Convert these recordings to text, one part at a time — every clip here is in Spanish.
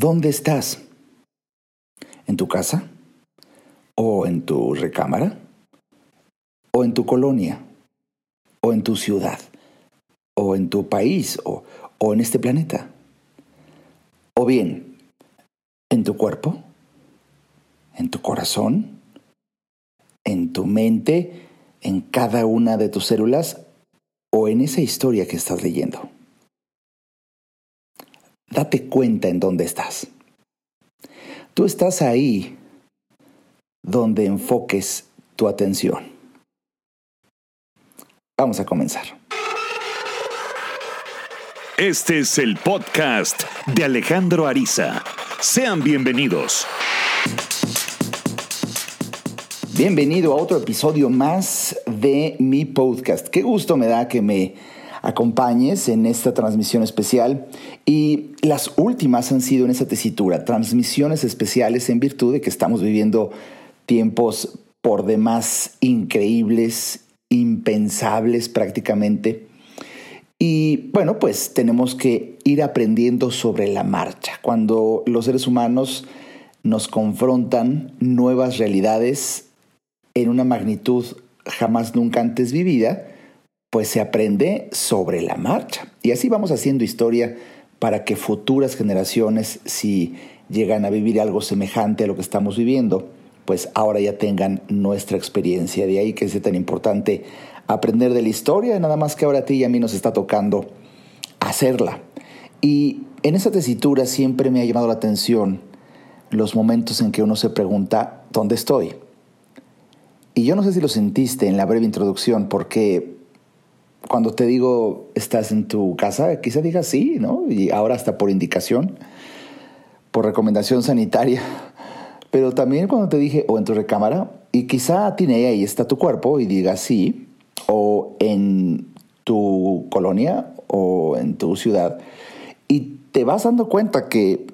¿Dónde estás? ¿En tu casa? ¿O en tu recámara? ¿O en tu colonia? ¿O en tu ciudad? ¿O en tu país? ¿O, en este planeta? ¿O bien en tu cuerpo? ¿En tu corazón? ¿En tu mente? ¿En cada una de tus células? ¿O en esa historia que estás leyendo? Date cuenta en dónde estás. Tú estás ahí donde enfoques tu atención. Vamos a comenzar. Este es el podcast de Alejandro Ariza. Sean bienvenidos. Bienvenido a otro episodio más de mi podcast. Qué gusto me da que me acompañes en esta transmisión especial. Y las últimas han sido en esa tesitura, transmisiones especiales en virtud de que estamos viviendo tiempos por demás increíbles, impensables prácticamente. Y bueno, pues tenemos que ir aprendiendo sobre la marcha. Cuando los seres humanos nos confrontan nuevas realidades en una magnitud jamás nunca antes vivida, pues se aprende sobre la marcha. Y así vamos haciendo historia para que futuras generaciones, si llegan a vivir algo semejante a lo que estamos viviendo, pues ahora ya tengan nuestra experiencia. De ahí que es tan importante aprender de la historia, nada más que ahora a ti y a mí nos está tocando hacerla. Y en esa tesitura siempre me ha llamado la atención los momentos en que uno se pregunta, ¿dónde estoy? Y yo no sé si lo sentiste en la breve introducción, porque cuando te digo estás en tu casa, quizá digas sí, ¿no? Y ahora hasta por indicación, por recomendación sanitaria. Pero también cuando te dije o en tu recámara, y quizá tiene ahí está tu cuerpo y digas sí, o en tu colonia o en tu ciudad, y te vas dando cuenta que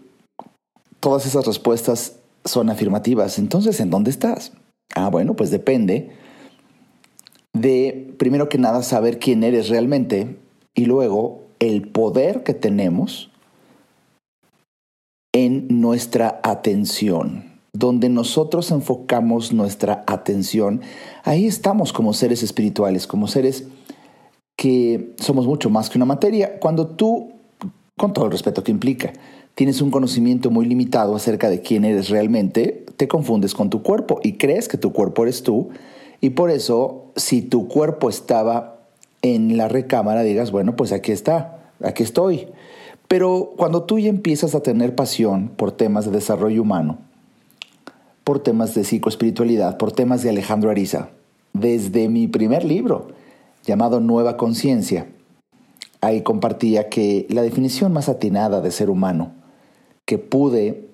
todas esas respuestas son afirmativas. Entonces, ¿en dónde estás? Ah, bueno, pues depende de, primero que nada, saber quién eres realmente y luego el poder que tenemos en nuestra atención. Donde nosotros enfocamos nuestra atención, ahí estamos como seres espirituales, como seres que somos mucho más que una materia. Cuando tú, con todo el respeto que implica, tienes un conocimiento muy limitado acerca de quién eres realmente, te confundes con tu cuerpo y crees que tu cuerpo eres tú, y por eso, si tu cuerpo estaba en la recámara, digas, bueno, pues aquí está, aquí estoy. Pero cuando tú ya empiezas a tener pasión por temas de desarrollo humano, por temas de psicoespiritualidad, por temas de Alejandro Ariza, desde mi primer libro, llamado Nueva Conciencia, ahí compartía que la definición más atinada de ser humano que pude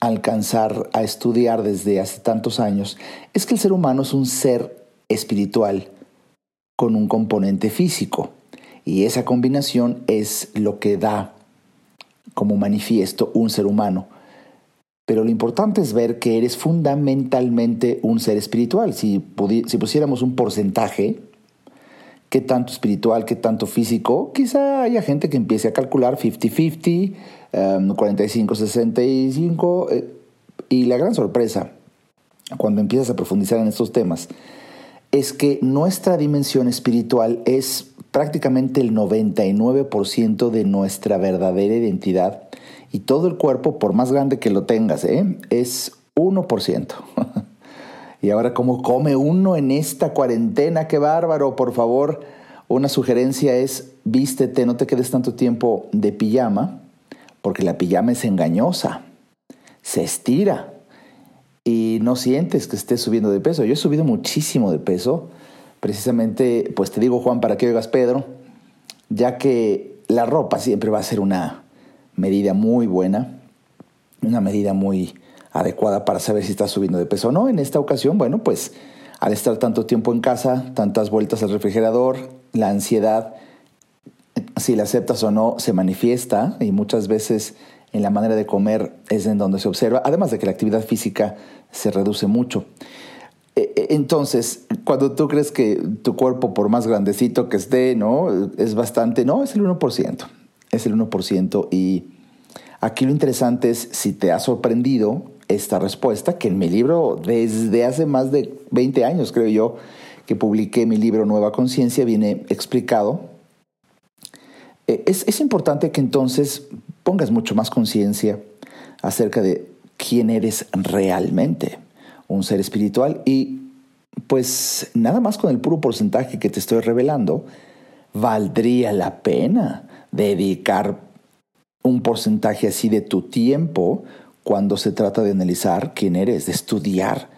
alcanzar a estudiar desde hace tantos años es que el ser humano es un ser espiritual con un componente físico y esa combinación es lo que da como manifiesto un ser humano. Pero lo importante es ver que eres fundamentalmente un ser espiritual. Si, si pusiéramos un porcentaje, qué tanto espiritual, qué tanto físico, quizá haya gente que empiece a calcular 50-50, 45-65, um, eh, y la gran sorpresa cuando empiezas a profundizar en estos temas es que nuestra dimensión espiritual es prácticamente el 99% de nuestra verdadera identidad y todo el cuerpo, por más grande que lo tengas, ¿eh? es 1%. Y ahora, ¿cómo come uno en esta cuarentena? ¡Qué bárbaro! Por favor, una sugerencia es vístete, no te quedes tanto tiempo de pijama porque la pijama es engañosa, se estira y no sientes que estés subiendo de peso. Yo he subido muchísimo de peso, precisamente, pues te digo Juan, para que oigas Pedro, ya que la ropa siempre va a ser una medida muy buena, una medida muy adecuada para saber si estás subiendo de peso o no. En esta ocasión, bueno, pues al estar tanto tiempo en casa, tantas vueltas al refrigerador, la ansiedad si la aceptas o no, se manifiesta y muchas veces en la manera de comer es en donde se observa, además de que la actividad física se reduce mucho. E, e, entonces, cuando tú crees que tu cuerpo, por más grandecito que esté, ¿no? Es bastante, no, es el 1%, es el 1% y Aquí lo interesante es si te ha sorprendido esta respuesta, que en mi libro, desde hace más de 20 años, creo yo, que publiqué mi libro Nueva Conciencia, viene explicado. Eh, es, es importante que entonces pongas mucho más conciencia acerca de quién eres realmente, un ser espiritual, y pues nada más con el puro porcentaje que te estoy revelando, valdría la pena dedicar un porcentaje así de tu tiempo cuando se trata de analizar quién eres, de estudiar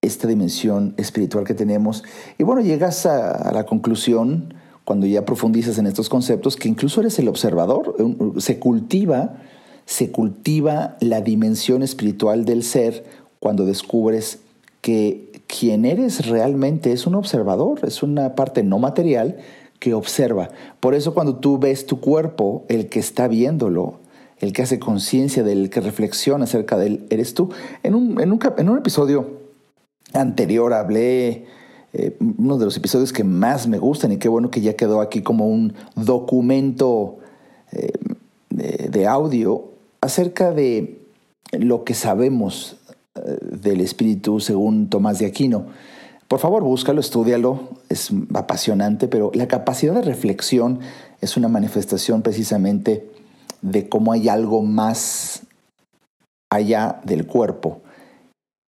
esta dimensión espiritual que tenemos. Y bueno, llegas a, la conclusión, cuando ya profundizas en estos conceptos, que incluso eres el observador. Se cultiva, se cultiva la dimensión espiritual del ser cuando descubres que quien eres realmente es un observador, es una parte no material que observa. Por eso cuando tú ves tu cuerpo, el que está viéndolo, el que hace conciencia del que reflexiona acerca de él, eres tú. En un, en un, episodio anterior hablé, eh, uno de los episodios que más me gustan y qué bueno que ya quedó aquí como un documento eh, de, audio acerca de lo que sabemos eh, del espíritu según Tomás de Aquino. Por favor, búscalo, estudialo, es apasionante, pero la capacidad de reflexión es una manifestación precisamente de cómo hay algo más allá del cuerpo,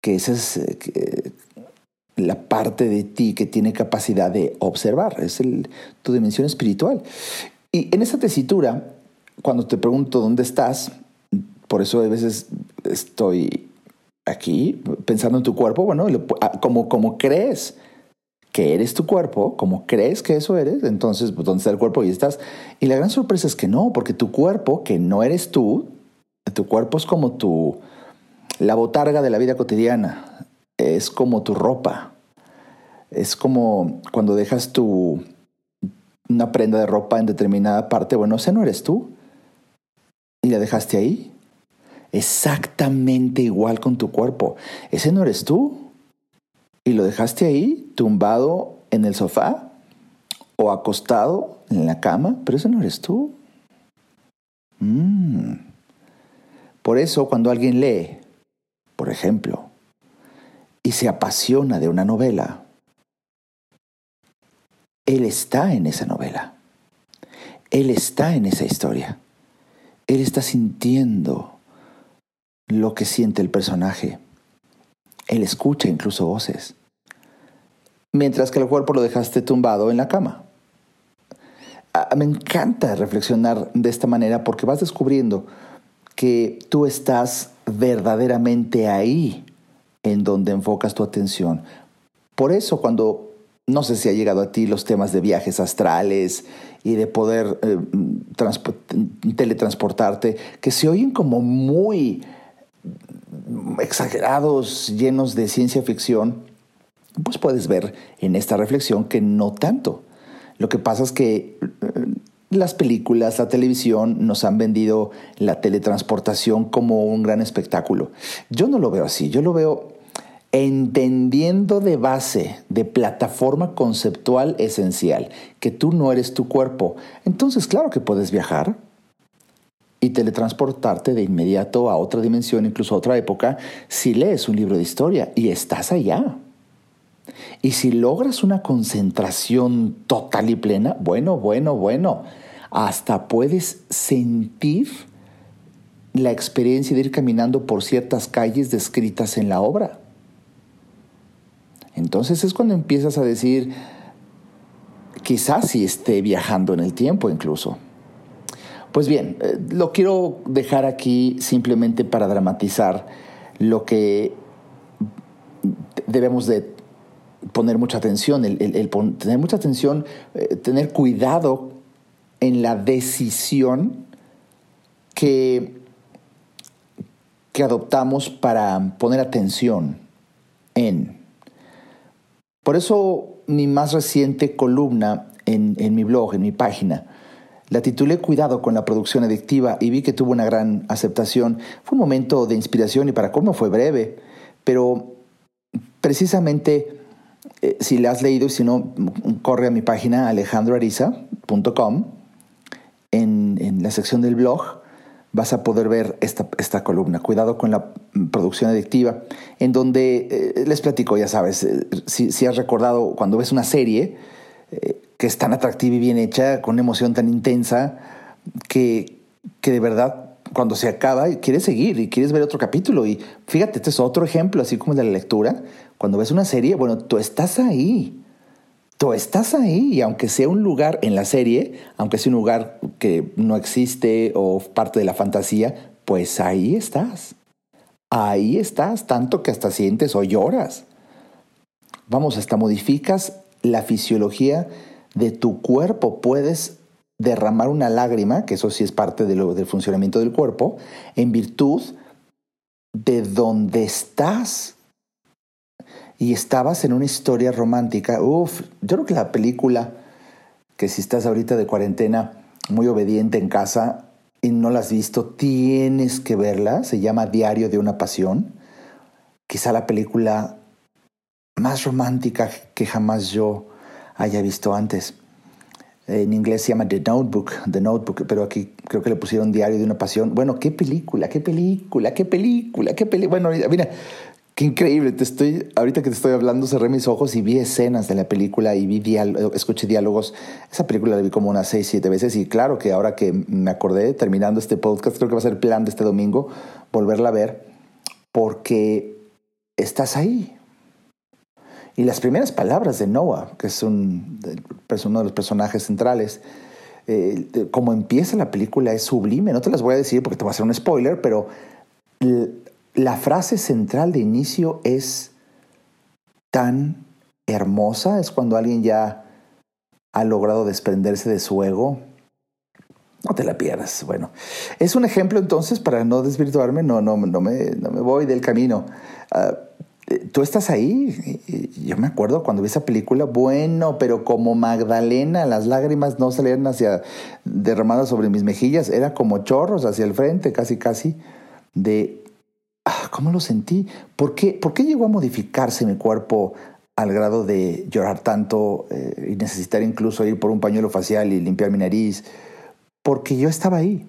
que esa es eh, la parte de ti que tiene capacidad de observar, es tu dimensión espiritual. Y en esa tesitura, cuando te pregunto dónde estás, por eso a veces estoy aquí pensando en tu cuerpo, bueno, ah, como, como crees que eres tu cuerpo, como crees que eso eres, entonces, pues, ¿dónde está el cuerpo? Y estás. Y la gran sorpresa es que no, porque tu cuerpo, que no eres tú, tu cuerpo es como tu. la botarga de la vida cotidiana, es como tu ropa, es como cuando dejas tu. una prenda de ropa en determinada parte, bueno, ese no eres tú. Y la dejaste ahí. Exactamente igual con tu cuerpo. Ese no eres tú y lo dejaste ahí, tumbado en el sofá o acostado en la cama, pero eso no eres tú. Mm. Por eso cuando alguien lee, por ejemplo, y se apasiona de una novela, él está en esa novela. Él está en esa historia. Él está sintiendo lo que siente el personaje. Él escucha incluso voces. Mientras que el cuerpo lo dejaste tumbado en la cama. Ah, me encanta reflexionar de esta manera porque vas descubriendo que tú estás verdaderamente ahí en donde enfocas tu atención. Por eso cuando, no sé si ha llegado a ti los temas de viajes astrales y de poder eh, teletransportarte, que se oyen como muy exagerados, llenos de ciencia ficción, pues puedes ver en esta reflexión que no tanto. Lo que pasa es que eh, las películas, la televisión nos han vendido la teletransportación como un gran espectáculo. Yo no lo veo así, yo lo veo entendiendo de base, de plataforma conceptual esencial, que tú no eres tu cuerpo. Entonces, claro que puedes viajar, y teletransportarte de inmediato a otra dimensión, incluso a otra época, si lees un libro de historia y estás allá. Y si logras una concentración total y plena, bueno, bueno, bueno, hasta puedes sentir la experiencia de ir caminando por ciertas calles descritas en la obra. Entonces es cuando empiezas a decir, quizás si esté viajando en el tiempo incluso. Pues bien, eh, lo quiero dejar aquí simplemente para dramatizar lo que debemos de poner mucha atención, tener mucha atención, eh, tener cuidado en la decisión que, que adoptamos para poner atención en. Por eso mi más reciente columna en, en mi blog, en mi página, la titulé Cuidado con la producción adictiva y vi que tuvo una gran aceptación. Fue un momento de inspiración y para cómo fue breve, pero precisamente eh, si la has leído y si no, corre a mi página alejandroariza.com en, la sección del blog. vas a poder ver esta, esta columna. Cuidado con la producción adictiva, en donde eh, les platico, ya sabes, eh, si, has recordado cuando ves una serie que es tan atractiva y bien hecha, con una emoción tan intensa, que, que de verdad cuando se acaba quieres seguir y quieres ver otro capítulo. Y fíjate, este es otro ejemplo, así como el de la lectura. Cuando ves una serie, bueno, tú estás ahí tú estás ahí y aunque sea un lugar en la serie, aunque sea un lugar que no existe o parte de la fantasía, pues ahí estás. Ahí estás, tanto que hasta sientes o lloras. Vamos, hasta modificas la fisiología de tu cuerpo. Puedes derramar una lágrima, que eso sí es parte del funcionamiento del cuerpo, en virtud de donde estás y estabas en una historia romántica. Uf, yo creo que la película, que si estás ahorita de cuarentena, muy obediente en casa y no la has visto, tienes que verla. Se llama Diario de una Pasión. Quizá la película más romántica que jamás yo haya visto antes. En inglés se llama The Notebook, The Notebook, pero aquí creo que le pusieron Diario de una Pasión. Bueno, qué película, qué película, qué película, qué película. Bueno, mira, Qué increíble, te estoy, ahorita que te estoy hablando, cerré mis ojos y vi escenas de la película y vi escuché diálogos. Esa película la vi como unas seis, siete veces y claro que ahora que me acordé, terminando este podcast, creo que va a ser plan de este domingo, volverla a ver, porque estás ahí. Y las primeras palabras de Noah, que es un, uno de los personajes centrales, eh, como empieza la película es sublime. No te las voy a decir porque te voy a hacer un spoiler, pero la frase central de inicio es tan hermosa, es cuando alguien ya ha logrado desprenderse de su ego. No te la pierdas. Bueno, es un ejemplo entonces para no desvirtuarme, no, no, no, me, no me voy del camino. Ah, tú estás ahí. Yo me acuerdo cuando vi esa película, bueno, pero como Magdalena, las lágrimas no salían hacia derramadas sobre mis mejillas, era como chorros hacia el frente, casi, casi, de Ah, ¿cómo lo sentí? ¿Por qué, ¿Por qué llegó a modificarse mi cuerpo al grado de llorar tanto eh, y necesitar incluso ir por un pañuelo facial y limpiar mi nariz? Porque yo estaba ahí.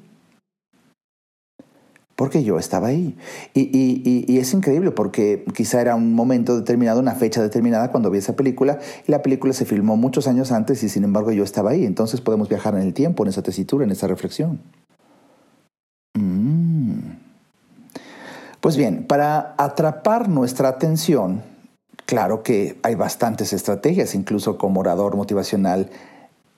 Porque yo estaba ahí. Y, es increíble porque quizá era un momento determinado, una fecha determinada cuando vi esa película y la película se filmó muchos años antes y sin embargo yo estaba ahí. Entonces podemos viajar en el tiempo, en esa tesitura, en esa reflexión. Pues bien, para atrapar nuestra atención, claro que hay bastantes estrategias, incluso como orador motivacional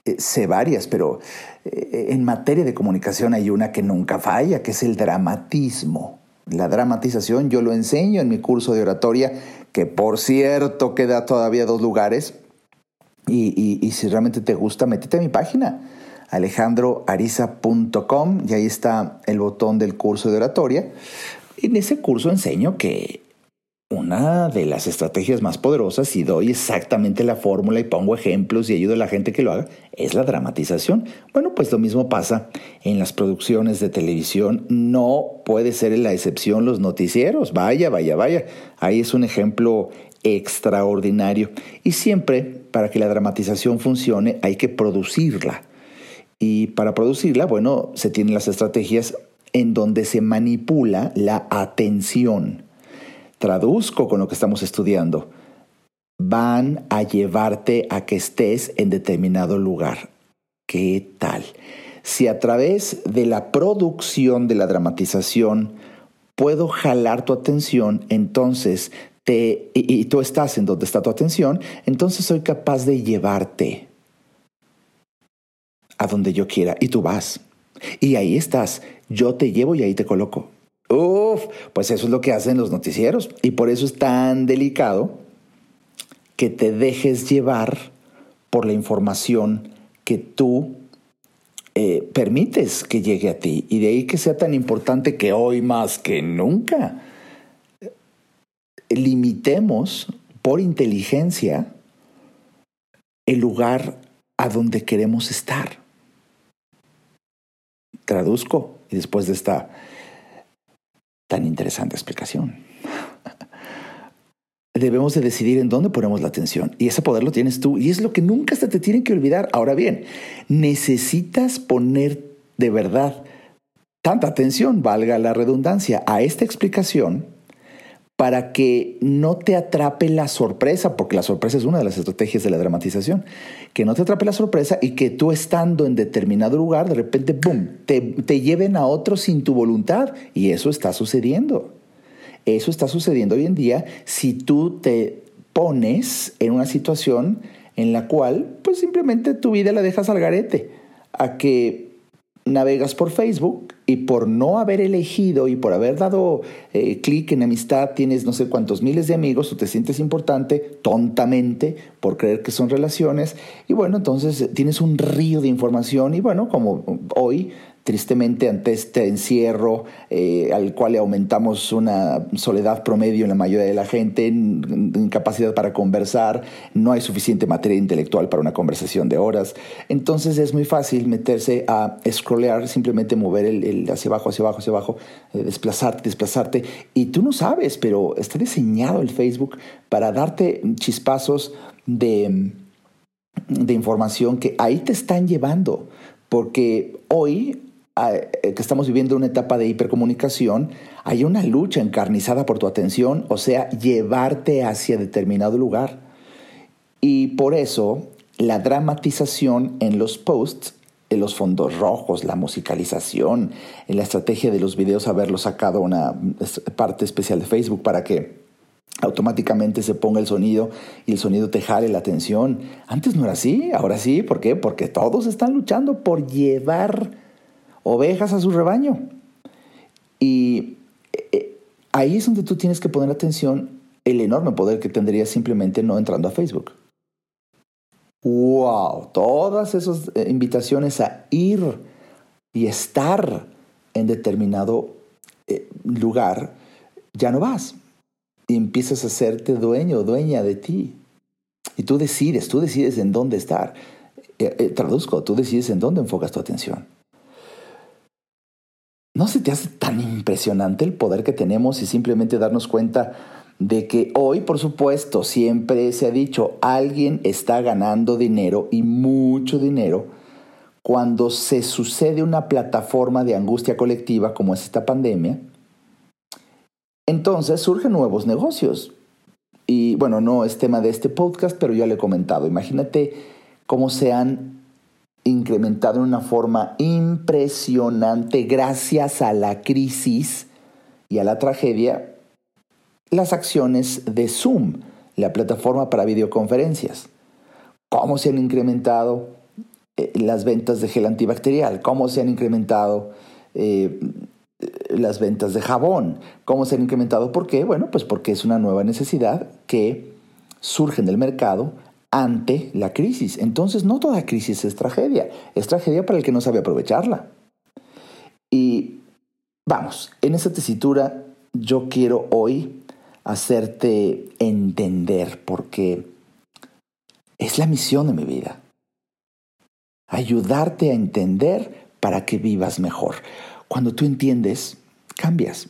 eh, sé varias, pero eh, en materia de comunicación hay una que nunca falla, que es el dramatismo. La dramatización yo lo enseño en mi curso de oratoria, que por cierto queda todavía dos lugares. Y, si realmente te gusta, métete a mi página, alejandroariza.com, y ahí está el botón del curso de oratoria. En ese curso enseño que una de las estrategias más poderosas, y doy exactamente la fórmula y pongo ejemplos y ayudo a la gente que lo haga, es la dramatización. Bueno, pues lo mismo pasa en las producciones de televisión. No puede ser la excepción los noticieros. Vaya, vaya, vaya. Ahí es un ejemplo extraordinario. Y siempre, para que la dramatización funcione, hay que producirla. Y para producirla, bueno, se tienen las estrategias en donde se manipula la atención. Traduzco con lo que estamos estudiando. Van a llevarte a que estés en determinado lugar. ¿Qué tal? Si a través de la producción de la dramatización puedo jalar tu atención, entonces te, y, y tú estás en donde está tu atención, entonces soy capaz de llevarte a donde yo quiera y tú vas. Y ahí estás, yo te llevo y ahí te coloco. Uf, pues eso es lo que hacen los noticieros. Y por eso es tan delicado que te dejes llevar por la información que tú eh, permites que llegue a ti. Y de ahí que sea tan importante que hoy más que nunca limitemos por inteligencia el lugar a donde queremos estar traduzco y después de esta tan interesante explicación. Debemos de decidir en dónde ponemos la atención y ese poder lo tienes tú y es lo que nunca se te tiene que olvidar. Ahora bien, necesitas poner de verdad tanta atención, valga la redundancia, a esta explicación para que no te atrape la sorpresa, porque la sorpresa es una de las estrategias de la dramatización, que no te atrape la sorpresa y que tú estando en determinado lugar, de repente, ¡pum!, te, te lleven a otro sin tu voluntad. Y eso está sucediendo. Eso está sucediendo hoy en día si tú te pones en una situación en la cual, pues simplemente tu vida la dejas al garete, a que navegas por Facebook y por no haber elegido y por haber dado eh, clic en amistad tienes no sé cuántos miles de amigos, tú te sientes importante tontamente por creer que son relaciones. Y bueno, entonces tienes un río de información y bueno, como hoy tristemente ante este encierro eh, al cual le aumentamos una soledad promedio en la mayoría de la gente, incapacidad para conversar, no hay suficiente materia intelectual para una conversación de horas. Entonces es muy fácil meterse a scrollear, simplemente mover el, hacia abajo, hacia abajo, hacia abajo, eh, desplazarte, desplazarte. Y tú no sabes, pero está diseñado el Facebook para darte chispazos de, de información que ahí te están llevando. Porque hoy que estamos viviendo una etapa de hipercomunicación, hay una lucha encarnizada por tu atención, o sea, llevarte hacia determinado lugar. Y por eso la dramatización en los posts, en los fondos rojos, la musicalización, en la estrategia de los videos, haberlo sacado una parte especial de Facebook para que automáticamente se ponga el sonido y el sonido te jale la atención. Antes no era así, ahora sí, ¿por qué? Porque todos están luchando por llevar ovejas a su rebaño. Y eh, ahí es donde tú tienes que poner atención el enorme poder que tendrías simplemente no entrando a Facebook. ¡Wow! Todas esas eh, invitaciones a ir y estar en determinado eh, lugar, ya no vas. Y empiezas a hacerte dueño, dueña de ti. Y tú decides, tú decides en dónde estar. traduzco, tú decides en dónde enfocas tu atención. ¿No se te hace tan impresionante el poder que tenemos y simplemente darnos cuenta de que hoy, por supuesto, siempre se ha dicho, alguien está ganando dinero y mucho dinero cuando se sucede una plataforma de angustia colectiva como es esta pandemia? Entonces surgen nuevos negocios. Y bueno, no es tema de este podcast, pero ya le he comentado. Imagínate cómo se han incrementado en una forma impresionante gracias a la crisis y a la tragedia las acciones de Zoom, la plataforma para videoconferencias. ¿Cómo se han incrementado eh, las ventas de gel antibacterial? ¿Cómo se han incrementado eh, las ventas de jabón? ¿Cómo se han incrementado? ¿Por qué? Bueno, pues porque es una nueva necesidad que surge en el mercado ante la crisis. Entonces no toda crisis es tragedia, es tragedia para el que no sabe aprovecharla. Y vamos, en esta tesitura yo quiero hoy hacerte entender porque es la misión de mi vida. Ayudarte a entender para que vivas mejor. Cuando tú entiendes, cambias.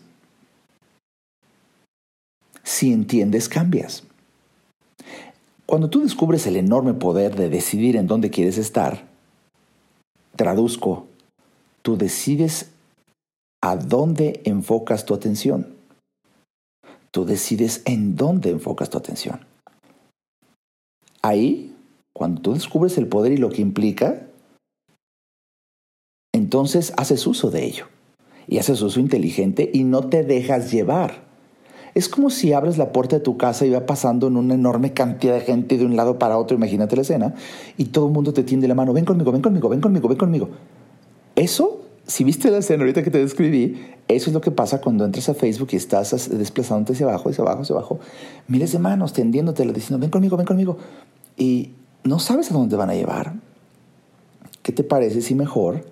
Si entiendes, cambias. Cuando tú descubres el enorme poder de decidir en dónde quieres estar, traduzco, tú decides a dónde enfocas tu atención. Tú decides en dónde enfocas tu atención. Ahí, cuando tú descubres el poder y lo que implica, entonces haces uso de ello. Y haces uso inteligente y no te dejas llevar es como si abres la puerta de tu casa y va pasando en una enorme cantidad de gente de un lado para otro, imagínate la escena, y todo el mundo te tiende la mano, ven conmigo, ven conmigo, ven conmigo, ven conmigo. Eso, si viste la escena ahorita que te describí, eso es lo que pasa cuando entras a Facebook y estás desplazándote hacia abajo, hacia abajo, hacia abajo, miles de manos tendiéndote, diciendo, ven conmigo, ven conmigo, y no sabes a dónde van a llevar. ¿Qué te parece si mejor,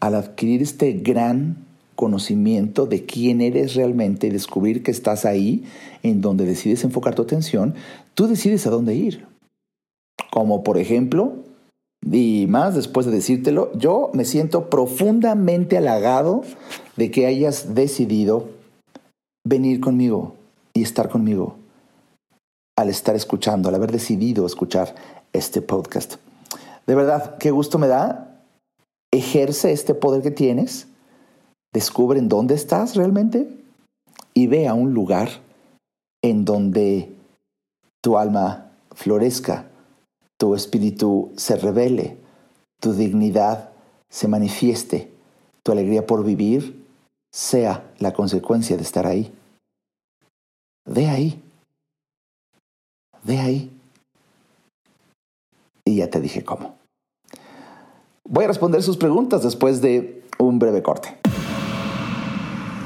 al adquirir este gran conocimiento de quién eres realmente y descubrir que estás ahí, en donde decides enfocar tu atención, tú decides a dónde ir. Como por ejemplo, y más después de decírtelo, yo me siento profundamente halagado de que hayas decidido venir conmigo y estar conmigo al estar escuchando, al haber decidido escuchar este podcast. De verdad, qué gusto me da. Ejerce este poder que tienes descubre en dónde estás realmente y ve a un lugar en donde tu alma florezca, tu espíritu se revele, tu dignidad se manifieste, tu alegría por vivir sea la consecuencia de estar ahí. Ve ahí. Ve ahí. Y ya te dije cómo. Voy a responder sus preguntas después de un breve corte.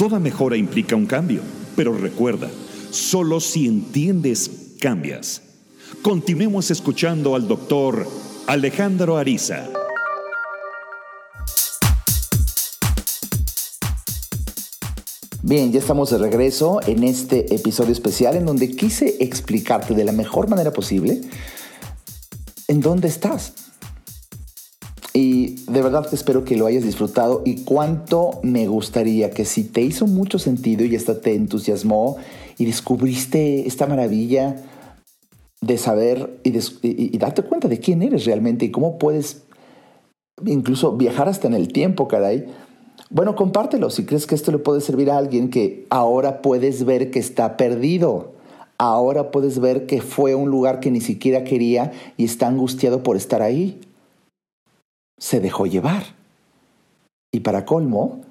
Toda mejora implica un cambio, pero recuerda, solo si entiendes, cambias. Continuemos escuchando al doctor Alejandro Ariza. Bien, ya estamos de regreso en este episodio especial en donde quise explicarte de la mejor manera posible en dónde estás. Y de verdad que espero que lo hayas disfrutado y cuánto me gustaría que si te hizo mucho sentido y hasta te entusiasmó y descubriste esta maravilla de saber y, darte cuenta de quién eres realmente y cómo puedes incluso viajar hasta en el tiempo, caray. Bueno, compártelo si crees que esto le puede servir a alguien que ahora puedes ver que está perdido. Ahora puedes ver que fue un lugar que ni siquiera quería y está angustiado por estar ahí se dejó llevar. Y para colmo,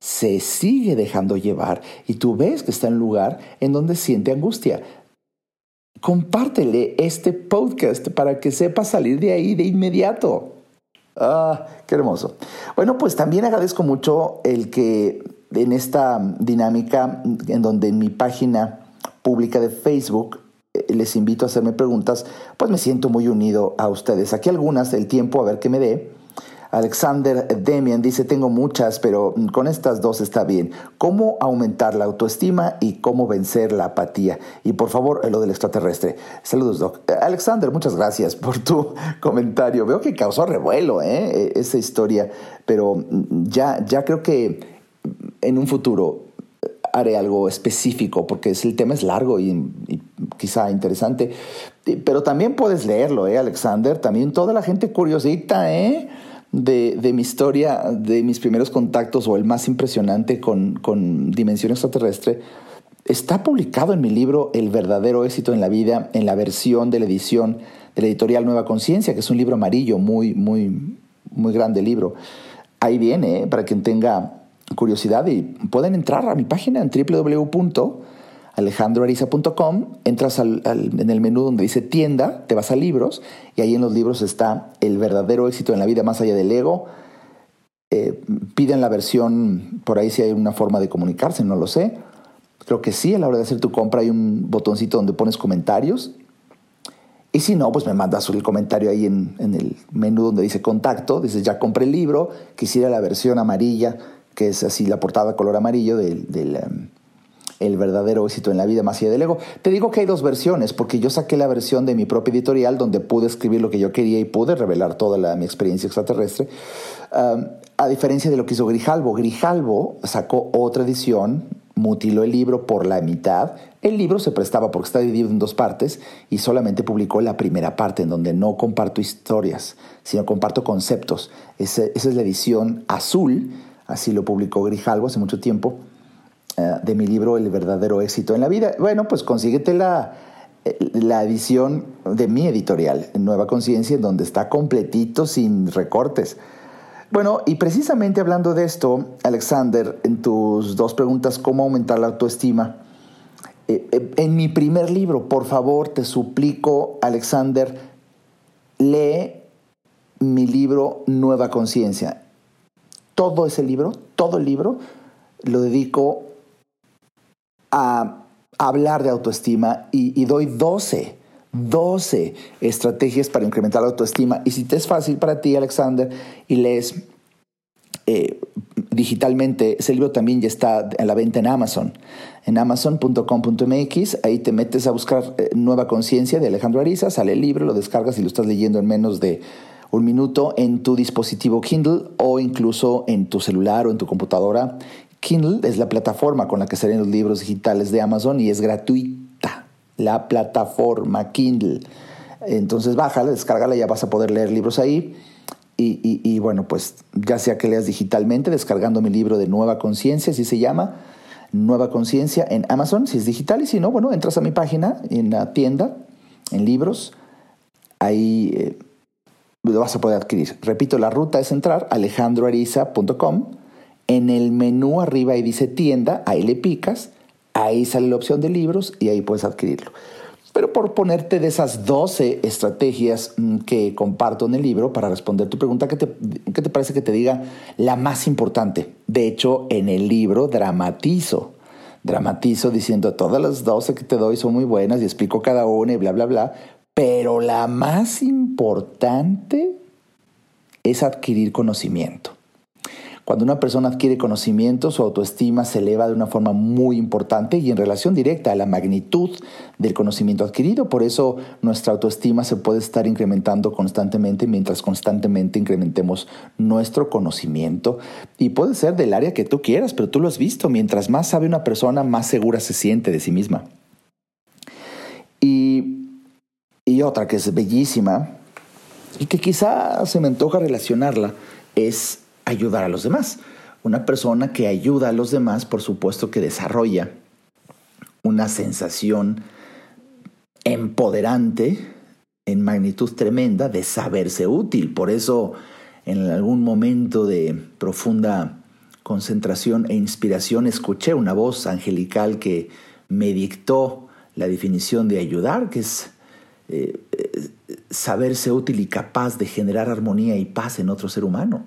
se sigue dejando llevar y tú ves que está en un lugar en donde siente angustia. Compártele este podcast para que sepa salir de ahí de inmediato. Ah, qué hermoso. Bueno, pues también agradezco mucho el que en esta dinámica en donde en mi página pública de Facebook eh, les invito a hacerme preguntas, pues me siento muy unido a ustedes. Aquí algunas, el tiempo a ver qué me dé. Alexander Demian dice, tengo muchas, pero con estas dos está bien. ¿Cómo aumentar la autoestima y cómo vencer la apatía? Y por favor, lo del extraterrestre. Saludos, Doc. Alexander, muchas gracias por tu comentario. Veo que causó revuelo ¿eh? e, esa historia, pero ya, ya creo que en un futuro haré algo específico porque el tema es largo y, y, quizá interesante. Pero también puedes leerlo, ¿eh, Alexander? También toda la gente curiosita, ¿eh? De, mi historia, de mis primeros contactos o el más impresionante con, con dimensión extraterrestre, está publicado en mi libro El verdadero éxito en la vida, en la versión de la edición de la editorial Nueva Conciencia, que es un libro amarillo, muy, muy, muy grande libro. Ahí viene, ¿eh? para quien tenga curiosidad y pueden entrar a mi página en www alejandroariza.com, entras en el menú donde dice tienda, te vas a libros y ahí en los libros está el verdadero éxito en la vida más allá del ego. Eh, piden la versión, por ahí si hay una forma de comunicarse, no lo sé. Creo que sí, a la hora de hacer tu compra hay un botoncito donde pones comentarios. Y si no, pues me mandas el comentario ahí en, el menú donde dice contacto. Dices, ya compré el libro, quisiera la versión amarilla, que es así la portada color amarillo del, del em, el verdadero éxito en la vida más allá del ego. Te digo que hay dos versiones, porque yo saqué la versión de mi propia editorial donde pude escribir lo que yo quería y pude revelar toda mi experiencia extraterrestre. a diferencia de lo que hizo Grijalvo, Grijalvo sacó otra edición, mutiló el libro por la mitad. El libro se prestaba porque está dividido en dos partes y solamente publicó la primera parte en donde no comparto historias, sino comparto conceptos. esa es la edición azul, así lo publicó Grijalvo hace mucho tiempo de mi libro El verdadero éxito en la vida. Bueno, pues consíguete la, la edición de mi editorial, Nueva Conciencia, en donde está completito, sin recortes. Bueno, y precisamente hablando de esto, Alexander, en tus dos preguntas, ¿cómo aumentar la autoestima? eh, eh, en mi primer libro, por favor, te suplico, Alexander, lee mi libro Nueva Conciencia. Todo ese libro, todo el libro, lo dedico a hablar de autoestima y, doy 12 12 estrategias para incrementar la autoestima. Y si te es fácil para ti, Alexander, y lees eh, digitalmente, ese libro también ya está a la venta en Amazon. En amazon.com.mx, ahí te metes a buscar eh, Nueva Conciencia de Alejandro Ariza, sale el libro, lo descargas y lo estás leyendo en menos de un minuto en tu dispositivo Kindle o incluso en tu celular o en tu computadora. Kindle es la plataforma con la que salen los libros digitales de Amazon y es gratuito la plataforma Kindle. Entonces bájala, descárgala, ya vas a poder leer libros ahí. Y, bueno, pues ya sea que leas digitalmente, descargando mi libro de Nueva Conciencia, así se llama, Nueva Conciencia en Amazon, si es digital, y si no, bueno, entras a mi página, en la tienda, en libros, ahí eh, lo vas a poder adquirir. Repito, la ruta es entrar alejandroariza.com, en el menú arriba ahí dice tienda, ahí le picas, Ahí sale la opción de libros y ahí puedes adquirirlo. Pero por ponerte de esas 12 estrategias mm, que comparto en el libro para responder tu pregunta, ¿qué te, te parece que te diga la más importante? De hecho, en el libro dramatizo. Dramatizo diciendo todas las 12 que te doy son muy buenas y explico cada una y bla, bla, bla. Pero la más importante es adquirir conocimiento. Cuando una persona adquiere conocimiento, su autoestima se eleva de una forma muy importante y en relación directa a la magnitud del conocimiento adquirido. Por eso nuestra autoestima se puede estar incrementando constantemente mientras constantemente incrementemos nuestro conocimiento. Y puede ser del área que tú quieras, pero tú lo has visto. Mientras más sabe una persona, más segura se siente de sí misma. Y, y otra que es bellísima y que quizá se me antoja relacionarla es ayudar a los demás. Una persona que ayuda a los demás, por supuesto que desarrolla una sensación empoderante en magnitud tremenda de saberse útil. Por eso, en algún momento de profunda concentración e inspiración, escuché una voz angelical que me dictó la definición de ayudar, que es eh, eh, saberse útil y capaz de generar armonía y paz en otro ser humano.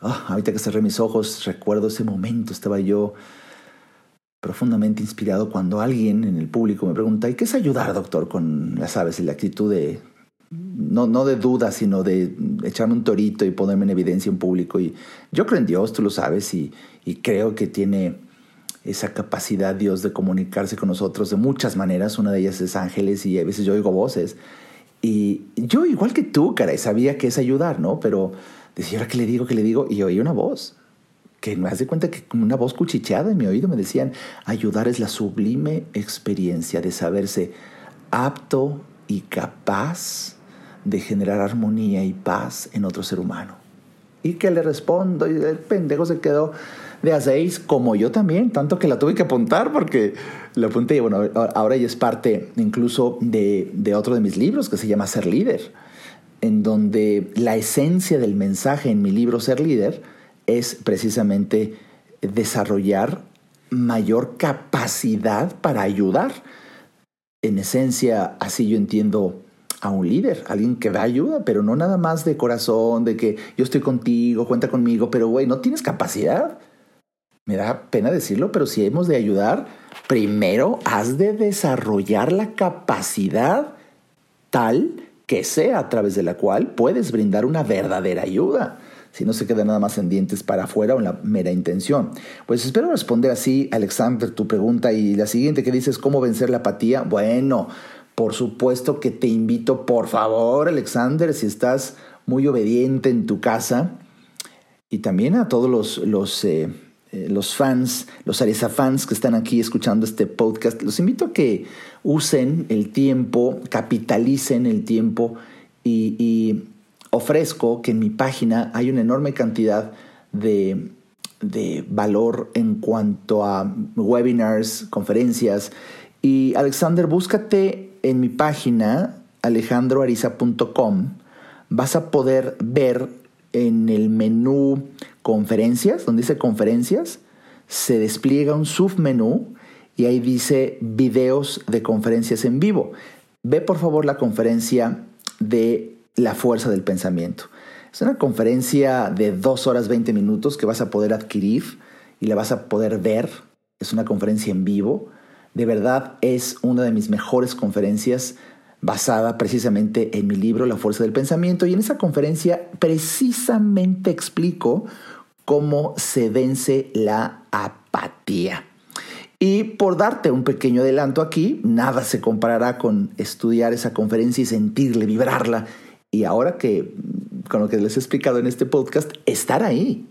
Ah, ahorita que cerré mis ojos, recuerdo ese momento, estaba yo profundamente inspirado cuando alguien en el público me pregunta, ¿y qué es ayudar, doctor? Con, las aves y la actitud de, no, no de duda, sino de echarme un torito y ponerme en evidencia en público. Y yo creo en Dios, tú lo sabes, y, y creo que tiene esa capacidad Dios de comunicarse con nosotros de muchas maneras. Una de ellas es ángeles y a veces yo oigo voces. Y yo, igual que tú, caray, sabía que es ayudar, ¿no? Pero Decía, ¿ahora qué le digo? ¿Qué le digo? Y oí una voz que me hace cuenta que como una voz cuchicheada en mi oído me decían, ayudar es la sublime experiencia de saberse apto y capaz de generar armonía y paz en otro ser humano. Y que le respondo y el pendejo se quedó de a seis, como yo también, tanto que la tuve que apuntar porque la apunté y bueno, ahora ella es parte incluso de, de otro de mis libros que se llama Ser Líder en donde la esencia del mensaje en mi libro Ser líder es precisamente desarrollar mayor capacidad para ayudar. En esencia, así yo entiendo a un líder, alguien que da ayuda, pero no nada más de corazón, de que yo estoy contigo, cuenta conmigo, pero güey, no tienes capacidad. Me da pena decirlo, pero si hemos de ayudar, primero has de desarrollar la capacidad tal que sea a través de la cual puedes brindar una verdadera ayuda. Si no se queda nada más en dientes para afuera o en la mera intención. Pues espero responder así, Alexander, tu pregunta. Y la siguiente que dices, ¿cómo vencer la apatía? Bueno, por supuesto que te invito, por favor, Alexander, si estás muy obediente en tu casa, y también a todos los, los eh, eh, los fans, los Arisa fans que están aquí escuchando este podcast, los invito a que usen el tiempo, capitalicen el tiempo y, ofrezco que en mi página hay una enorme cantidad de, valor en cuanto a webinars, conferencias. Y Alexander, búscate en mi página alejandroariza.com. Vas a poder ver en el menú conferencias, donde dice conferencias, se despliega un submenú y ahí dice videos de conferencias en vivo. Ve por favor la conferencia de la fuerza del pensamiento. Es una conferencia de dos horas 20 minutos que vas a poder adquirir y la vas a poder ver. Es una conferencia en vivo. De verdad es una de mis mejores conferencias basada precisamente en mi libro La Fuerza del Pensamiento. Y en esa conferencia precisamente explico cómo se vence la apatía. Y por darte un pequeño adelanto aquí, nada se comparará con estudiar esa conferencia y sentirle, vibrarla. Y ahora que, con lo que les he explicado en este podcast, estar ahí,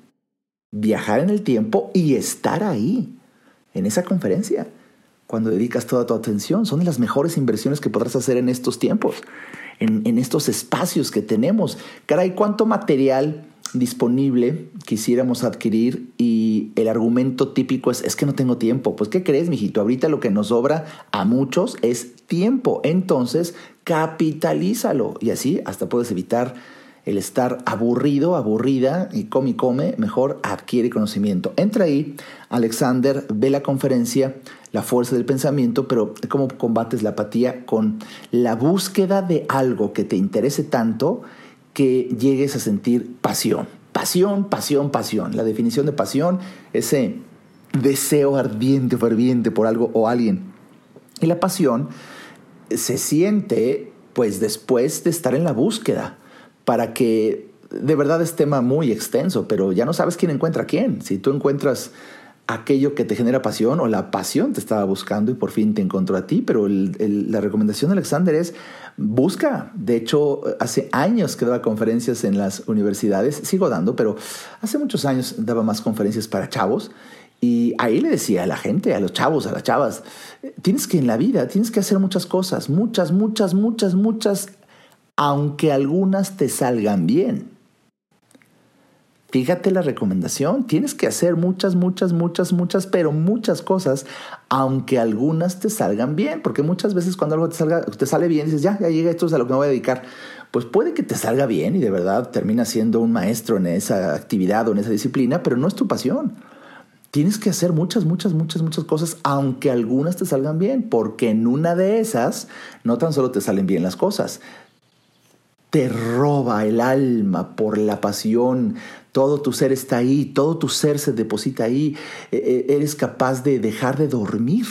viajar en el tiempo y estar ahí, en esa conferencia, cuando dedicas toda tu atención, son las mejores inversiones que podrás hacer en estos tiempos, en, en estos espacios que tenemos. Caray, cuánto material disponible quisiéramos adquirir y el argumento típico es es que no tengo tiempo. Pues ¿qué crees, mijito? Ahorita lo que nos sobra a muchos es tiempo. Entonces, capitalízalo y así hasta puedes evitar el estar aburrido, aburrida y come y come, mejor adquiere conocimiento. Entra ahí, Alexander, ve la conferencia, la fuerza del pensamiento, pero cómo combates la apatía con la búsqueda de algo que te interese tanto que llegues a sentir pasión. Pasión, pasión, pasión. La definición de pasión, ese deseo ardiente, ferviente por algo o alguien. Y la pasión se siente pues después de estar en la búsqueda, para que de verdad es tema muy extenso, pero ya no sabes quién encuentra quién. Si tú encuentras aquello que te genera pasión o la pasión te estaba buscando y por fin te encontró a ti, pero la recomendación de Alexander es busca. De hecho, hace años que daba conferencias en las universidades, sigo dando, pero hace muchos años daba más conferencias para chavos y ahí le decía a la gente, a los chavos, a las chavas, tienes que en la vida, tienes que hacer muchas cosas, muchas, muchas, muchas, muchas, aunque algunas te salgan bien. Fíjate la recomendación, tienes que hacer muchas, muchas, muchas, muchas, pero muchas cosas, aunque algunas te salgan bien, porque muchas veces cuando algo te, salga, te sale bien, dices, ya, ya llega esto es a lo que me voy a dedicar. Pues puede que te salga bien y de verdad terminas siendo un maestro en esa actividad o en esa disciplina, pero no es tu pasión. Tienes que hacer muchas, muchas, muchas, muchas cosas, aunque algunas te salgan bien, porque en una de esas no tan solo te salen bien las cosas, te roba el alma por la pasión, todo tu ser está ahí, todo tu ser se deposita ahí, e, e, eres capaz de dejar de dormir.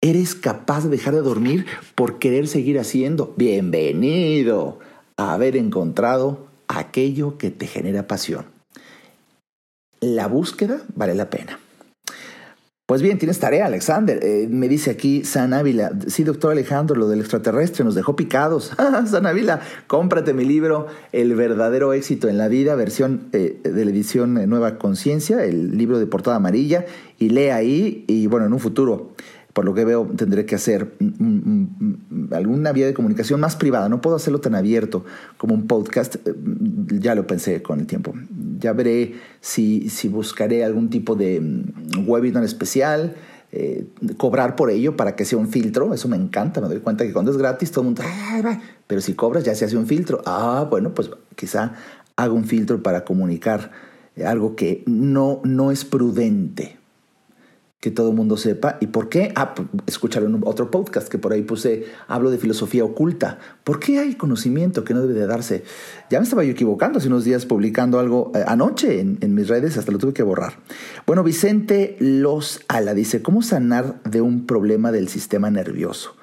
Eres capaz de dejar de dormir por querer seguir haciendo. Bienvenido a haber encontrado aquello que te genera pasión. La búsqueda vale la pena. Pues bien, tienes tarea, Alexander. Eh, me dice aquí San Ávila. Sí, doctor Alejandro, lo del extraterrestre nos dejó picados. Ah, San Ávila, cómprate mi libro, El verdadero éxito en la vida, versión eh, de la edición eh, Nueva Conciencia, el libro de portada amarilla, y lee ahí y bueno, en un futuro por lo que veo, tendré que hacer alguna vía de comunicación más privada. No puedo hacerlo tan abierto como un podcast. Eh, ya lo pensé con el tiempo. Ya veré si, si buscaré algún tipo de mm, webinar especial. Eh, cobrar por ello para que sea un filtro, eso me encanta, me doy cuenta que cuando es gratis todo el mundo, pero si cobras ya se hace un filtro, ah, bueno, pues quizá haga un filtro para comunicar algo que no, no es prudente, que todo el mundo sepa. ¿Y por qué? Ah, escucharon otro podcast que por ahí puse, hablo de filosofía oculta. ¿Por qué hay conocimiento que no debe de darse? Ya me estaba yo equivocando hace unos días publicando algo eh, anoche en, mis redes, hasta lo tuve que borrar. Bueno, Vicente Los Ala dice, ¿cómo sanar de un problema del sistema nervioso?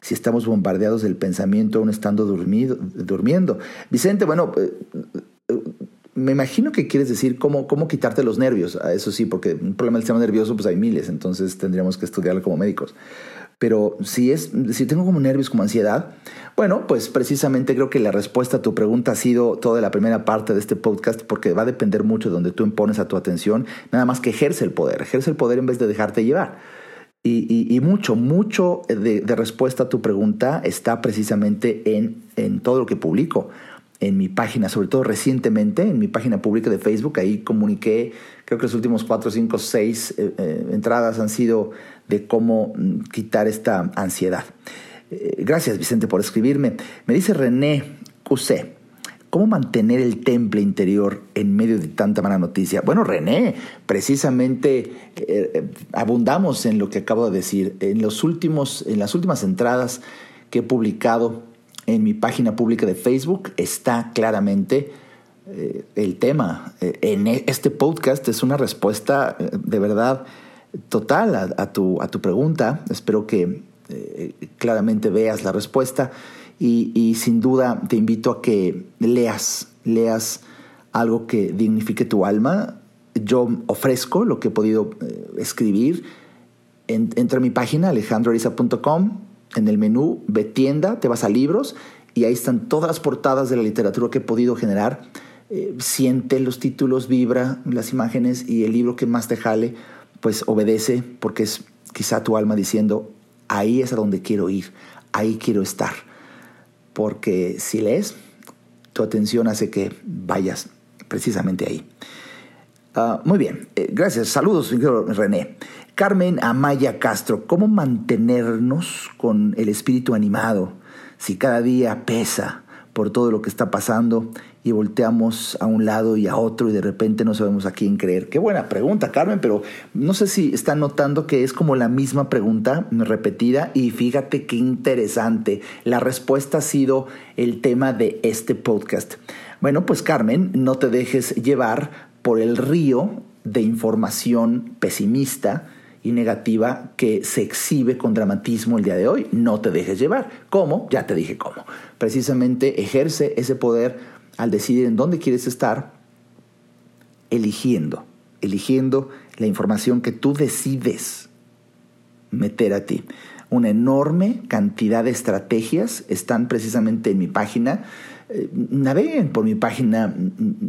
Si estamos bombardeados del pensamiento aún estando durmiendo. Vicente, bueno... Eh, me imagino que quieres decir cómo, cómo quitarte los nervios. Ah, eso sí, porque un problema del sistema nervioso pues hay miles, entonces tendríamos que estudiarlo como médicos. Pero si, es, si tengo como nervios, como ansiedad, bueno, pues precisamente creo que la respuesta a tu pregunta ha sido toda la primera parte de este podcast, porque va a depender mucho de donde tú impones a tu atención, nada más que ejerce el poder, ejerce el poder en vez de dejarte llevar. Y, mucho, mucho de, de, respuesta a tu pregunta está precisamente en, en todo lo que publico en mi página, sobre todo recientemente, en mi página pública de Facebook. Ahí comuniqué, creo que los últimos cuatro, cinco, seis eh, eh, entradas han sido de cómo mm, quitar esta ansiedad. Eh, gracias, Vicente, por escribirme. Me dice René Cusé. ¿Cómo mantener el temple interior en medio de tanta mala noticia? Bueno, René, precisamente eh, abundamos en lo que acabo de decir. En, los últimos, en las últimas entradas que he publicado en mi página pública de Facebook está claramente eh, el tema. Eh, en e, este podcast es una respuesta de verdad total a, tu, a tu pregunta. Espero que claramente veas la respuesta y, sin duda te invito a que leas, leas algo que dignifique tu alma. Yo ofrezco lo que he podido eh, escribir. entra a mi página alejandroariza.com, en el menú ve tienda, te vas a libros y ahí están todas las portadas de la literatura que he podido generar. Eh, siente los títulos, vibra las imágenes y el libro que más te jale, pues obedece porque es quizá tu alma diciendo, ahí es a donde quiero ir, ahí quiero estar porque si lees, tu atención hace que vayas precisamente ahí. Ah, muy bien, eh, gracias. Saludos, René. Carmen Amaya Castro, ¿cómo mantenernos con el espíritu animado si cada día pesa por todo lo que está pasando y volteamos a un lado y a otro y de repente no sabemos a quién creer? Qué buena pregunta, Carmen, pero no sé si están notando que es como la misma pregunta repetida y fíjate qué interesante. La respuesta ha sido el tema de este podcast. Bueno, pues Carmen, no te dejes llevar por el río de información pesimista y negativa que se exhibe con dramatismo el día de hoy. No te dejes llevar. ¿Cómo? Ya te dije cómo. Precisamente ejerce ese poder al decidir en dónde quieres estar, eligiendo, eligiendo la información que tú decides meter a ti. Una enorme cantidad de estrategias están precisamente en mi página. Eh, naveguen por mi página,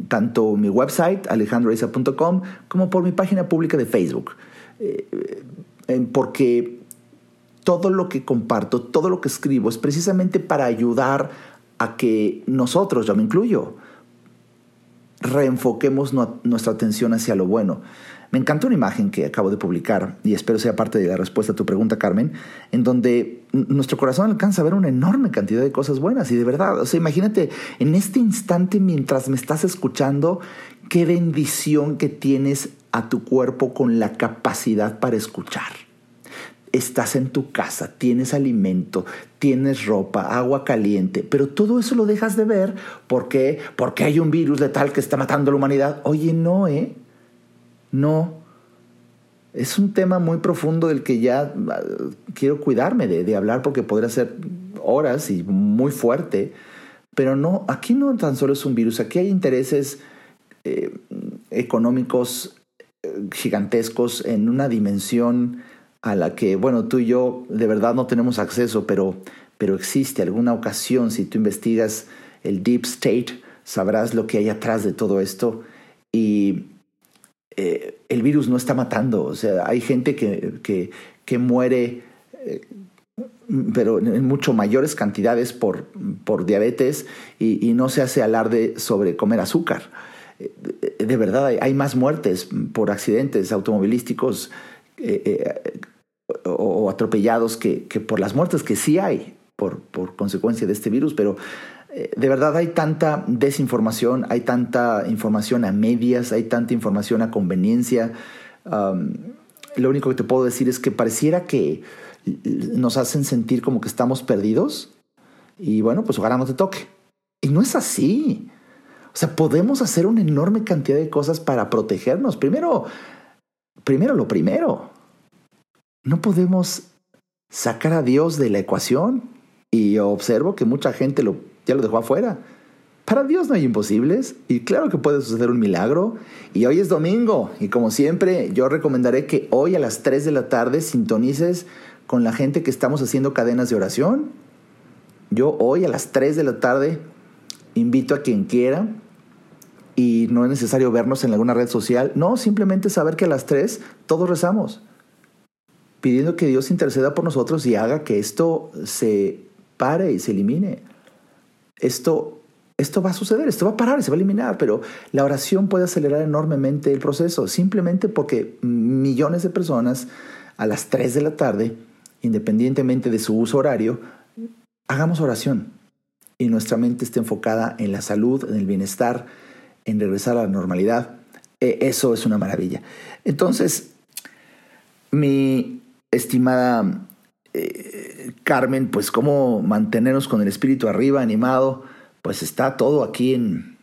tanto mi website, alejandroisa.com, como por mi página pública de Facebook. Eh, porque todo lo que comparto, todo lo que escribo es precisamente para ayudar a que nosotros, yo me incluyo, reenfoquemos nuestra atención hacia lo bueno. Me encanta una imagen que acabo de publicar y espero sea parte de la respuesta a tu pregunta, Carmen, en donde nuestro corazón alcanza a ver una enorme cantidad de cosas buenas y de verdad, o sea, imagínate en este instante mientras me estás escuchando, qué bendición que tienes a tu cuerpo con la capacidad para escuchar estás en tu casa, tienes alimento, tienes ropa, agua caliente, pero todo eso lo dejas de ver. ¿Por qué? Porque hay un virus letal que está matando a la humanidad. Oye, no, ¿eh? No. Es un tema muy profundo del que ya ah, quiero cuidarme de, hablar porque podría ser horas y muy fuerte. Pero no, aquí no tan solo es un virus, aquí hay intereses eh, económicos gigantescos en una dimensión a la que, bueno, tú y yo de verdad no tenemos acceso, pero, pero existe alguna ocasión, si tú investigas el Deep State, sabrás lo que hay atrás de todo esto. Y eh, el virus no está matando, o sea, hay gente que, que, muere, eh, pero en mucho mayores cantidades por, por diabetes y, no se hace alarde sobre comer azúcar. Eh, de verdad, hay, más muertes por accidentes automovilísticos o, atropellados que, por las muertes que sí hay por, por consecuencia de este virus, pero eh, de verdad hay tanta desinformación, hay tanta información a medias, hay tanta información a conveniencia. lo único que te puedo decir es que pareciera que nos hacen sentir como que estamos perdidos y bueno, pues ojalá no te toque. Y no es así. O sea, podemos hacer una enorme cantidad de cosas para protegernos. Primero, primero lo primero, no podemos sacar a Dios de la ecuación. Y observo que mucha gente lo, ya lo dejó afuera. Para Dios no hay imposibles y claro que puede suceder un milagro. Y hoy es domingo y como siempre yo recomendaré que hoy a las 3 de la tarde sintonices con la gente que estamos haciendo cadenas de oración. Yo hoy a las 3 de la tarde invito a quien quiera y no es necesario vernos en alguna red social. No, simplemente saber que a las 3 todos rezamos pidiendo que Dios interceda por nosotros y haga que esto se pare y se elimine. Esto, esto va a suceder, esto va a parar y se va a eliminar, pero la oración puede acelerar enormemente el proceso, simplemente porque millones de personas a las 3 de la tarde, independientemente de su uso horario, hagamos oración. y nuestra mente esté enfocada en la salud, en el bienestar, en regresar a la normalidad, eh, eso es una maravilla. Entonces, mi estimada eh, Carmen, pues cómo mantenernos con el espíritu arriba, animado, pues está todo aquí en,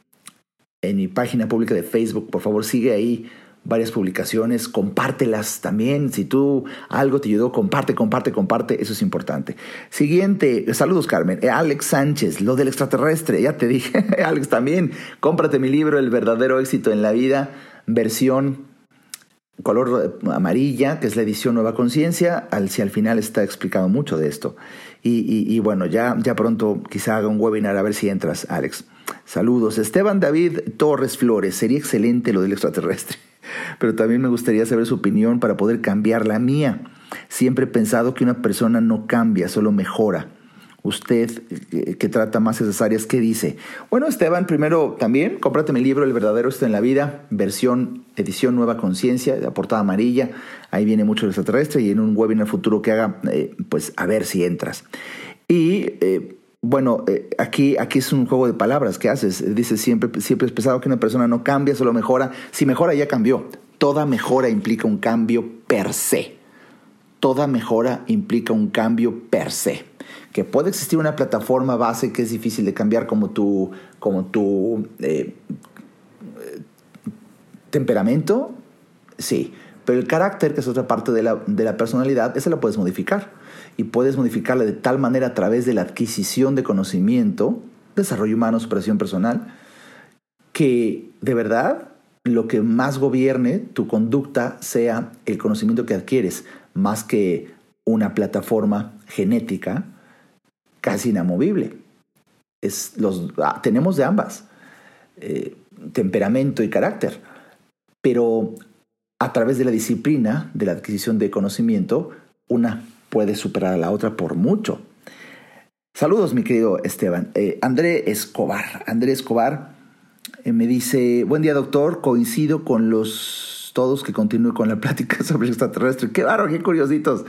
en mi página pública de Facebook. Por favor, sigue ahí varias publicaciones, compártelas también. Si tú algo te ayudó, comparte, comparte, comparte. Eso es importante. Siguiente, saludos Carmen. Eh, Alex Sánchez, lo del extraterrestre, ya te dije. Alex también, cómprate mi libro, El verdadero éxito en la vida, versión color amarilla, que es la edición Nueva Conciencia, al, si al final está explicado mucho de esto. Y, bueno, ya, ya pronto quizá haga un webinar a ver si entras, Alex. Saludos. Esteban David Torres Flores, sería excelente lo del extraterrestre, pero también me gustaría saber su opinión para poder cambiar la mía. Siempre he pensado que una persona no cambia, solo mejora usted eh, que trata más esas áreas, ¿qué dice? Bueno, Esteban, primero también, cómprate mi libro El verdadero esto en la vida, versión, edición Nueva Conciencia, de portada amarilla. Ahí viene mucho el extraterrestre y en un webinar futuro que haga, eh, pues a ver si entras. Y eh, bueno, aquí, aquí es un juego de palabras que haces. Dice siempre, siempre es pesado que una persona no cambia, solo mejora. Si mejora, ya cambió. Toda mejora implica un cambio per se. Toda mejora implica un cambio per se que puede existir una plataforma base que es difícil de cambiar como tu, como tu eh, temperamento, sí, pero el carácter, que es otra parte de la, de la personalidad, esa la puedes modificar. Y puedes modificarla de tal manera a través de la adquisición de conocimiento, desarrollo humano, superación personal, que de verdad lo que más gobierne tu conducta sea el conocimiento que adquieres, más que una plataforma genética casi inamovible. Es los, ah, tenemos de ambas, eh, temperamento y carácter, pero a través de la disciplina, de la adquisición de conocimiento, una puede superar a la otra por mucho. Saludos, mi querido Esteban. Eh, André Escobar. André Escobar eh, me dice, buen día doctor, coincido con los todos que continúe con la plática sobre extraterrestre. Qué barro, qué curiositos.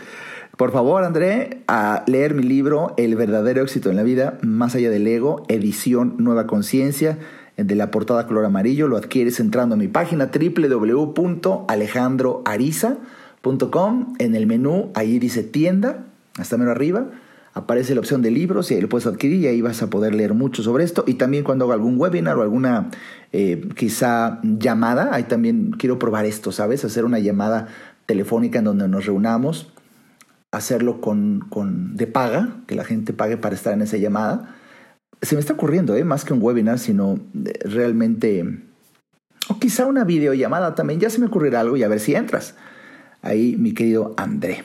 Por favor, André, a leer mi libro El verdadero éxito en la vida, más allá del ego, edición Nueva Conciencia, de la portada color amarillo. Lo adquieres entrando a mi página www.alejandroariza.com. En el menú, ahí dice tienda, hasta menos arriba. Aparece la opción de libros y ahí lo puedes adquirir y ahí vas a poder leer mucho sobre esto. Y también cuando haga algún webinar o alguna eh, quizá llamada, ahí también quiero probar esto, ¿sabes? Hacer una llamada telefónica en donde nos reunamos hacerlo con, con, de paga, que la gente pague para estar en esa llamada. Se me está ocurriendo, ¿eh? más que un webinar, sino eh, realmente, o quizá una videollamada también, ya se me ocurrirá algo y a ver si entras. Ahí, mi querido André.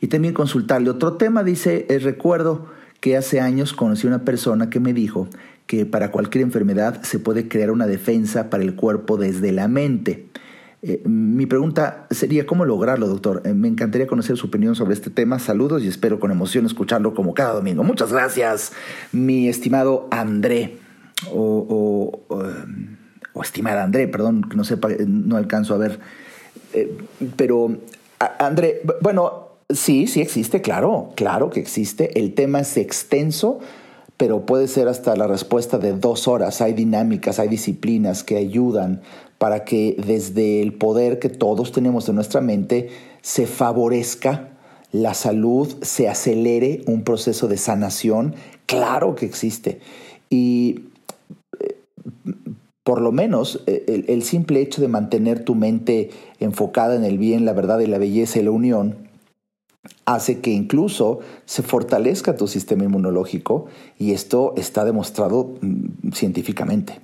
Y también consultarle otro tema, dice, eh, recuerdo que hace años conocí a una persona que me dijo que para cualquier enfermedad se puede crear una defensa para el cuerpo desde la mente. Eh, mi pregunta sería, ¿cómo lograrlo, doctor? Eh, me encantaría conocer su opinión sobre este tema. Saludos y espero con emoción escucharlo como cada domingo. Muchas gracias, mi estimado André, o, o, estimada André, perdón, que no sepa, no alcanzo a ver. Eh, pero, André, bueno, sí, sí existe, claro, claro que existe. El tema es extenso pero puede ser hasta la respuesta de dos horas. Hay dinámicas, hay disciplinas que ayudan para que desde el poder que todos tenemos en nuestra mente se favorezca la salud, se acelere un proceso de sanación. Claro que existe. Y eh, por lo menos eh, el, simple hecho de mantener tu mente enfocada en el bien, la verdad y la belleza y la unión hace que incluso se fortalezca tu sistema inmunológico y esto está demostrado mm, científicamente.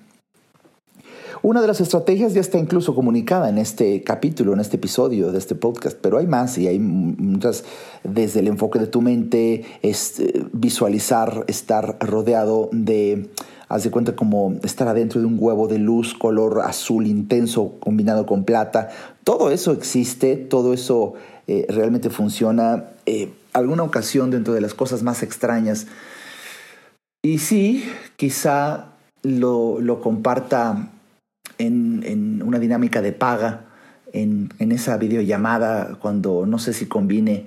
Una de las estrategias ya está incluso comunicada en este capítulo, en este episodio de este podcast, pero hay más y hay muchas, desde el enfoque de tu mente, es eh, visualizar, estar rodeado de, haz de cuenta como estar adentro de un huevo de luz color azul intenso combinado con plata. Todo eso existe, todo eso eh, realmente funciona. Eh, alguna ocasión dentro de las cosas más extrañas. Y sí, quizá lo comparta en, una dinámica de paga, en, esa videollamada, cuando no sé si combine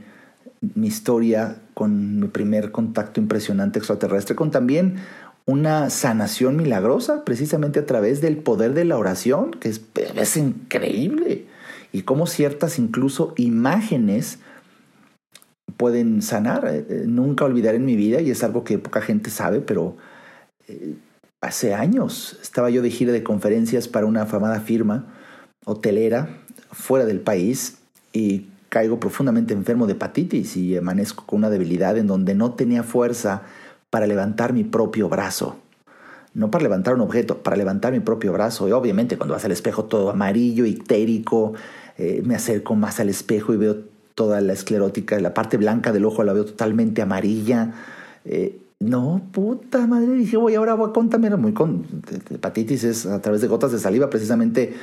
mi historia con mi primer contacto impresionante extraterrestre, con también una sanación milagrosa, precisamente a través del poder de la oración, que es, es increíble. Y cómo ciertas incluso imágenes pueden sanar. Eh, eh, nunca olvidaré en mi vida, y es algo que poca gente sabe, pero eh, hace años estaba yo de gira de conferencias para una afamada firma hotelera fuera del país y caigo profundamente enfermo de hepatitis y amanezco con una debilidad en donde no tenía fuerza para levantar mi propio brazo. No para levantar un objeto, para levantar mi propio brazo. Y obviamente cuando vas al espejo todo amarillo, ictérico, me acerco más al espejo y veo toda la esclerótica, la parte blanca del ojo la veo totalmente amarilla. Eh, no, puta madre, dije, voy ahora voy a contaminar. Muy con hepatitis es a través de gotas de saliva, precisamente,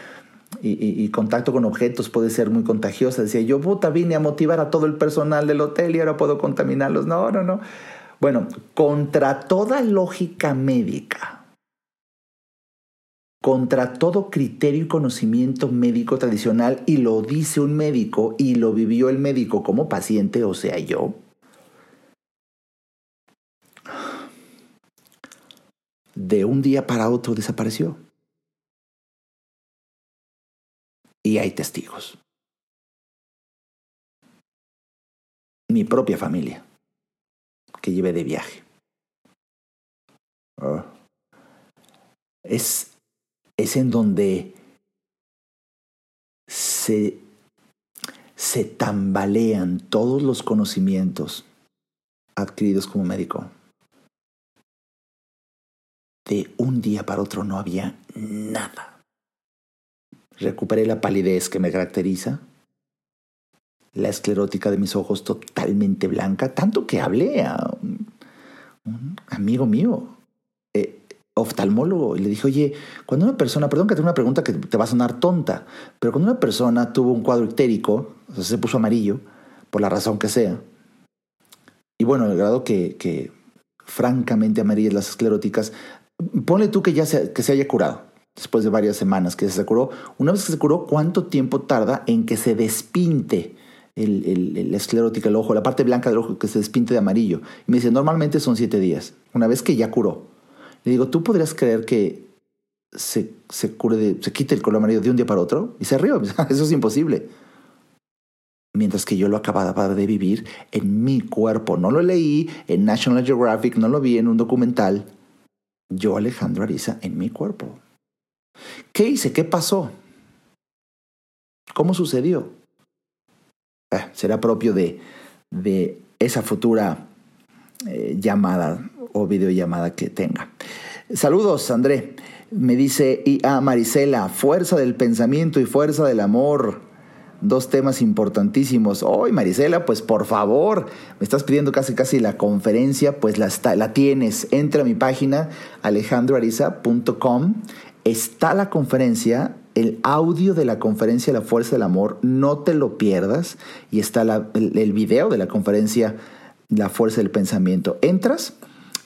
y, contacto con objetos puede ser muy contagiosa. Decía yo, puta, vine a motivar a todo el personal del hotel y ahora puedo contaminarlos. No, no, no. Bueno, contra toda lógica médica, contra todo criterio y conocimiento médico tradicional y lo dice un médico y lo vivió el médico como paciente, o sea, yo. De un día para otro desapareció. Y hay testigos. Mi propia familia, que llevé de viaje. Ah. Es es en donde se, se tambalean todos los conocimientos adquiridos como médico. De un día para otro no había nada. Recuperé la palidez que me caracteriza, la esclerótica de mis ojos totalmente blanca, tanto que hablé a un amigo mío oftalmólogo y le dije, oye, cuando una persona, perdón que tengo una pregunta que te va a sonar tonta, pero cuando una persona tuvo un cuadro ictérico, o sea, se puso amarillo, por la razón que sea, y bueno, el grado que, que francamente amarillas las escleróticas, ponle tú que ya se, que se haya curado, después de varias semanas que se curó, una vez que se curó, ¿cuánto tiempo tarda en que se despinte el, el, la esclerótica, el ojo, la parte blanca del ojo que se despinte de amarillo? Y me dice, normalmente son siete días, una vez que ya curó. Le digo, ¿tú podrías creer que se, se cure de, se quite el color amarillo de un día para otro? Y se rió, eso es imposible. Mientras que yo lo acababa de vivir en mi cuerpo. No lo leí en National Geographic, no lo vi en un documental. Yo, Alejandro Ariza, en mi cuerpo. ¿Qué hice? ¿Qué pasó? ¿Cómo sucedió? Eh, será propio de, de esa futura eh, llamada o videollamada que tenga. Saludos, André. Me dice IA Marisela, fuerza del pensamiento y fuerza del amor. Dos temas importantísimos. Hoy, Marisela, pues por favor, me estás pidiendo casi casi la conferencia, pues la, la tienes. Entra a mi página alejandroariza.com. Está la conferencia, el audio de la conferencia La Fuerza del Amor, no te lo pierdas. Y está el, el video de la conferencia La Fuerza del Pensamiento. Entras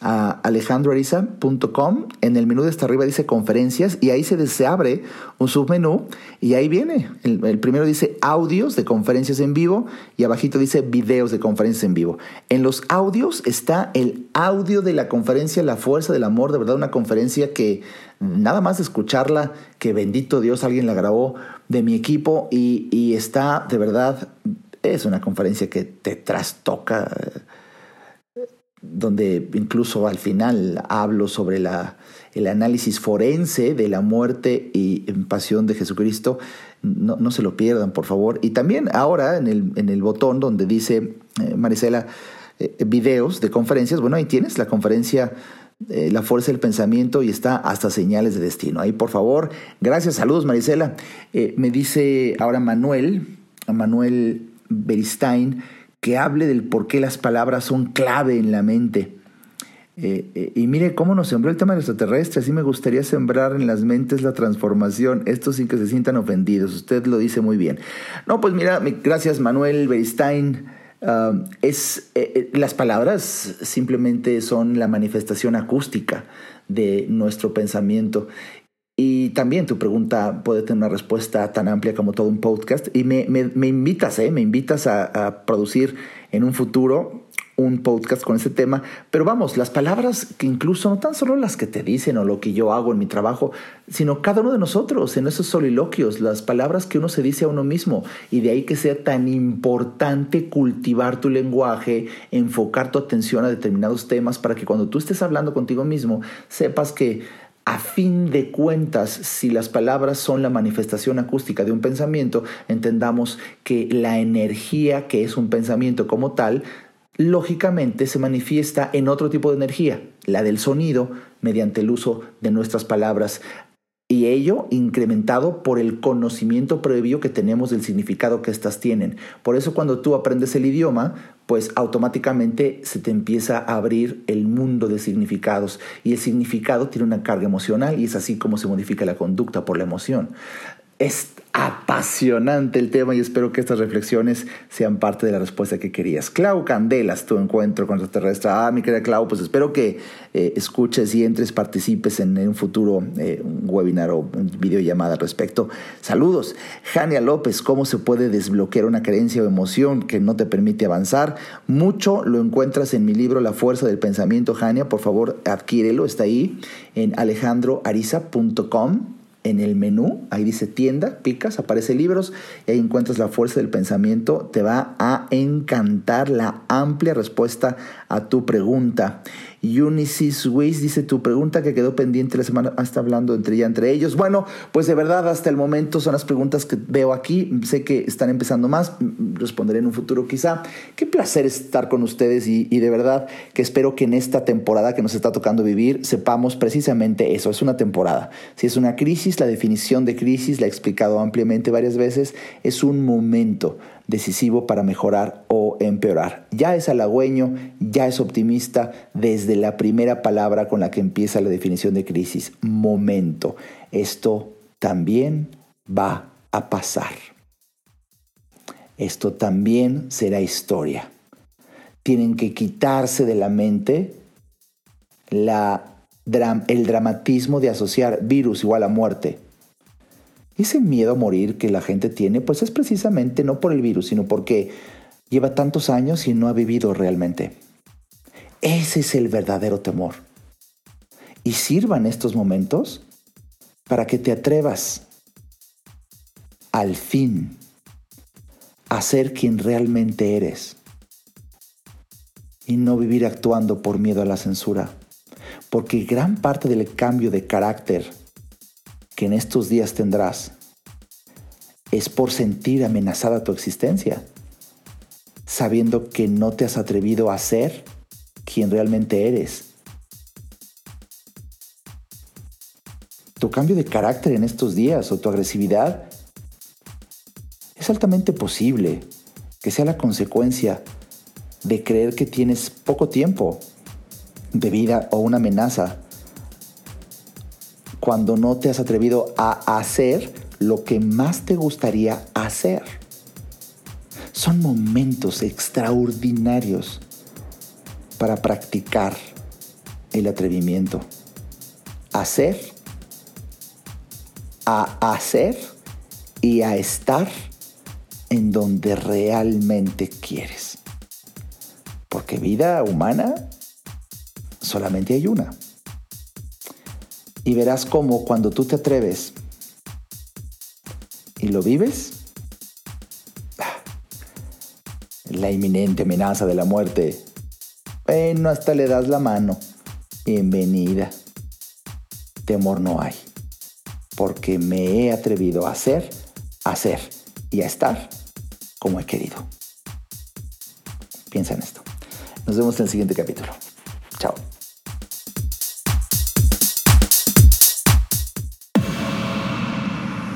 a alejandroariza.com. En el menú de hasta arriba dice conferencias y ahí se, abre un submenú y ahí viene. El, primero dice audios de conferencias en vivo y abajito dice videos de conferencias en vivo. En los audios está el audio de la conferencia La Fuerza del Amor, de verdad una conferencia que nada más escucharla, que bendito Dios alguien la grabó de mi equipo y, y está de verdad, es una conferencia que te trastoca donde incluso al final hablo sobre la, el análisis forense de la muerte y pasión de Jesucristo. No, no, se lo pierdan, por favor. Y también ahora en el, en el botón donde dice, eh, Marisela, eh, videos de conferencias, bueno, ahí tienes la conferencia eh, La Fuerza del Pensamiento y está hasta señales de destino. Ahí, por favor. Gracias, saludos, Marisela. me dice ahora Manuel, Manuel Beristain, que hable del por qué las palabras son clave en la mente. Eh, eh, y mire cómo nos sembró el tema de extraterrestres. Así me gustaría sembrar en las mentes la transformación, esto sin que se sientan ofendidos. Usted lo dice muy bien. No, pues mira, gracias Manuel Beristain. Ah, es, eh, las palabras simplemente son la manifestación acústica de nuestro pensamiento Y también tu pregunta puede tener una respuesta tan amplia como todo un podcast. Y me, invitas, ¿eh? me invitas a, a producir en un futuro un podcast con ese tema, pero vamos, las palabras que incluso no tan solo las que te dicen o lo que yo hago en mi trabajo, sino cada uno de nosotros en esos soliloquios, las palabras que uno se dice a uno mismo, y de ahí que sea tan importante cultivar tu lenguaje, enfocar tu atención a determinados temas para que cuando tú estés hablando contigo mismo, sepas que a fin de cuentas, si las palabras son la manifestación acústica de un pensamiento, entendamos que la energía que es un pensamiento como tal lógicamente se manifiesta en otro tipo de energía, la del sonido, mediante el uso de nuestras palabras y ello incrementado por el conocimiento previo que tenemos del significado que éstas tienen. Por eso cuando tú aprendes el idioma, pues automáticamente se te empieza a abrir el mundo de significados y el significado tiene una carga emocional y es así como se modifica la conducta por la emoción. Es apasionante el tema y espero que estas reflexiones sean parte de la respuesta que querías. Clau Candelas, tu encuentro con extraterrestre. Ah, mi querida Clau, pues espero que eh, escuches y entres, participes en, un futuro eh, webinar o videollamada al respecto. Saludos. Jania López, ¿cómo se puede desbloquear una creencia o emoción que no te permite avanzar? Mucho lo encuentras en mi libro La Fuerza del Pensamiento, Jania. Por favor, adquírelo. Está ahí en alejandroariza.com en el menú, ahí dice tienda, picas, aparece libros y ahí encuentras la fuerza del pensamiento. Te va a encantar la amplia respuesta a tu pregunta. Unicis Weiss dice tu pregunta que quedó pendiente la semana, ah, está hablando entre ya entre ellos. Bueno, pues de verdad hasta el momento son las preguntas que veo aquí. Sé que están empezando más, responderé en un futuro quizá. Qué placer estar con ustedes y, de verdad que espero que en esta temporada que nos está tocando vivir sepamos precisamente eso. Es una temporada. Si es una crisis, la definición de crisis la he explicado ampliamente varias veces, es un momento decisivo para mejorar o empeorar. Ya es halagüeño, ya es optimista desde la primera palabra con la que empieza la definición de crisis, momento. Esto también va a pasar. Esto también será historia. Tienen que quitarse de la mente el dramatismo de asociar virus igual a muerte ese miedo a morir que la gente tiene, pues es precisamente no por el virus, sino porque lleva tantos años y no ha vivido realmente. Ese es el verdadero temor. Y sirvan estos momentos para que te atrevas al fin a ser quien realmente eres y no vivir actuando por miedo a la censura. Porque gran parte del cambio de carácter que en estos días tendrás es por sentir amenazada tu existencia, sabiendo que no te has atrevido a ser quien realmente eres. Tu cambio de carácter en estos días o tu agresividad es altamente posible que sea la consecuencia de creer que tienes poco tiempo de vida o una amenaza cuando no te has atrevido a hacer lo que más te gustaría hacer. Son momentos extraordinarios para practicar el atrevimiento. Hacer, a hacer y a estar en donde realmente quieres. Porque vida humana solamente hay una. Y verás cómo cuando tú te atreves y lo vives, la inminente amenaza de la muerte, bueno, hasta le das la mano. Bienvenida. Temor no hay, porque me he atrevido a hacer, a hacer y a estar como he querido. Piensa en esto. Nos vemos en el siguiente capítulo.